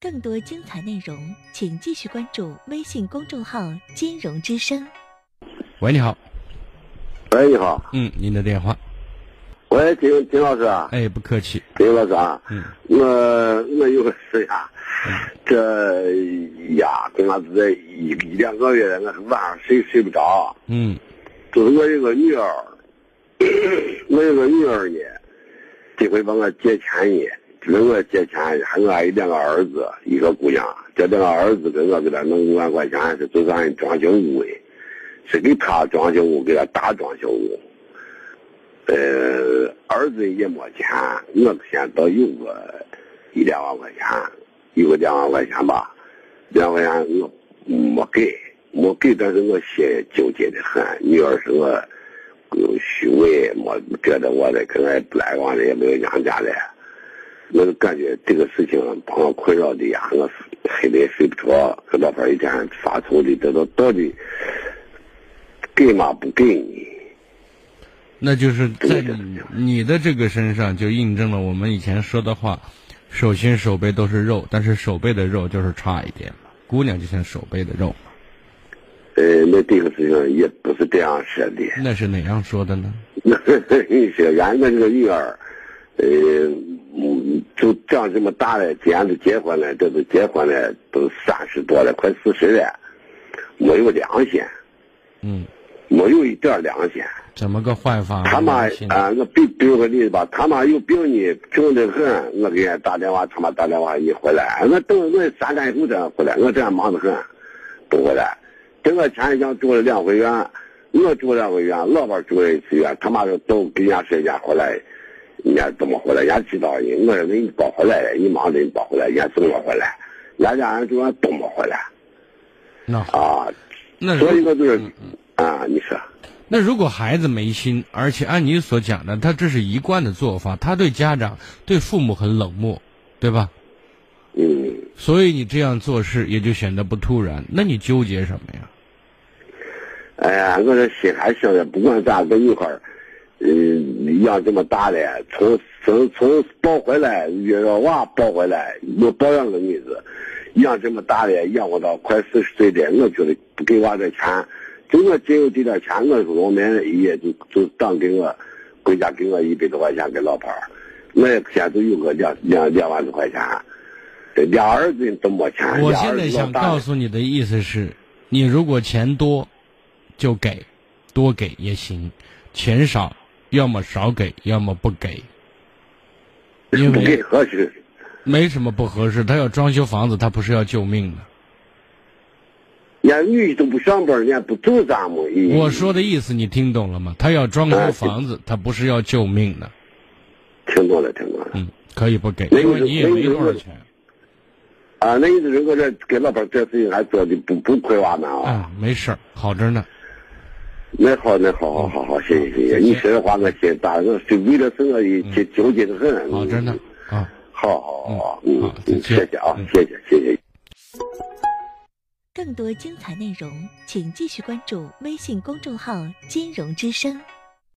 更多精彩内容，请继续关注微信公众号“金融之声”。喂，你好。喂，你好。嗯，您的电话。喂，金金老师啊。哎，不客气。金老师啊。嗯。我我有个事呀，这呀，跟俺这一一两个月，我是晚上睡睡不着。嗯。就是我有个女儿，我有个女儿呢，这回帮我借钱呢。跟我借钱，还我还有两个儿子，一个姑娘。这两个儿子跟我给他弄五万块钱，是做咱装修屋的，是给他装修屋，给他打装修屋。呃，儿子也没钱，我现在倒有个一两万块钱，有个两万块钱吧，两万块钱我没给，没给，但是我心纠结的很。女儿是我虚伪，没觉得我的跟俺不来往的，也没有娘家的。我就感觉这个事情把我困扰的呀，我黑的睡不着，跟老伴一天发愁的，这都到底给吗？不给你？那就是在你你的这个身上，就印证了我们以前说的话：手心手背都是肉，但是手背的肉就是差一点嘛。姑娘就像手背的肉。呃，那这个事情也不是这样说的。那是哪样说的呢？那你说，俺那个女儿，呃。嗯，就长这么大了，今年都结婚了，这都结婚了，都三十多了，快四十了，没有良心。嗯，没有一点良心。怎么个坏法？他妈啊，我比比如个例子吧，他妈有病呢，病得很，我给人打电话，他妈打电话你回来，我等我三天以后再回来，我这样忙得很，不回来。等我前一天住了两回院，我住两回院，老伴住了一次院，他妈说都给人家说家回来。人家怎么回来？人家知道人，我说你抱回来了，你忙着你抱回来，人家怎么回来？人家人就说怎么回来。那啊，那所以说就是啊，你说。那如果孩子没心，而且按你所讲的，他这是一贯的做法，他对家长、对父母很冷漠，对吧？嗯。所以你这样做事也就显得不突然。那你纠结什么呀？哎呀，我这心还想着，不管咋跟一块儿。嗯，养这么大了，从从从抱回来，月月娃抱回来，又抱养个女子，养这么大了，养活到快四十岁了，我觉得不给娃这钱，就我只有这点钱，我说我们也就就当给我国家给我一百多块钱给老伴儿，我也现在有个两两两万多块钱，这俩儿子都没钱。我现在想告诉你的意思是，你如果钱多，就给，多给也行，钱少。要么少给，要么不给，因为合适，没什么不合适。他要装修房子，他不是要救命的。人家女都不上班，人家不走咱们。我说的意思你听懂了吗？他要装修房子，他不是要救命的。听懂了，听懂了。嗯，可以不给，因为你也没多少钱。啊，那意思如果这给老板这事情还做的不不亏完呢啊。啊，没事儿，好着呢。那好，那好，好，好，好，谢谢，谢谢。你说的话，我心大，我是为了这个也纠结的很。啊，真的啊，好好好，嗯，谢谢啊，谢谢，谢谢。更多精彩内容，请继续关注微信公众号“金融之声”。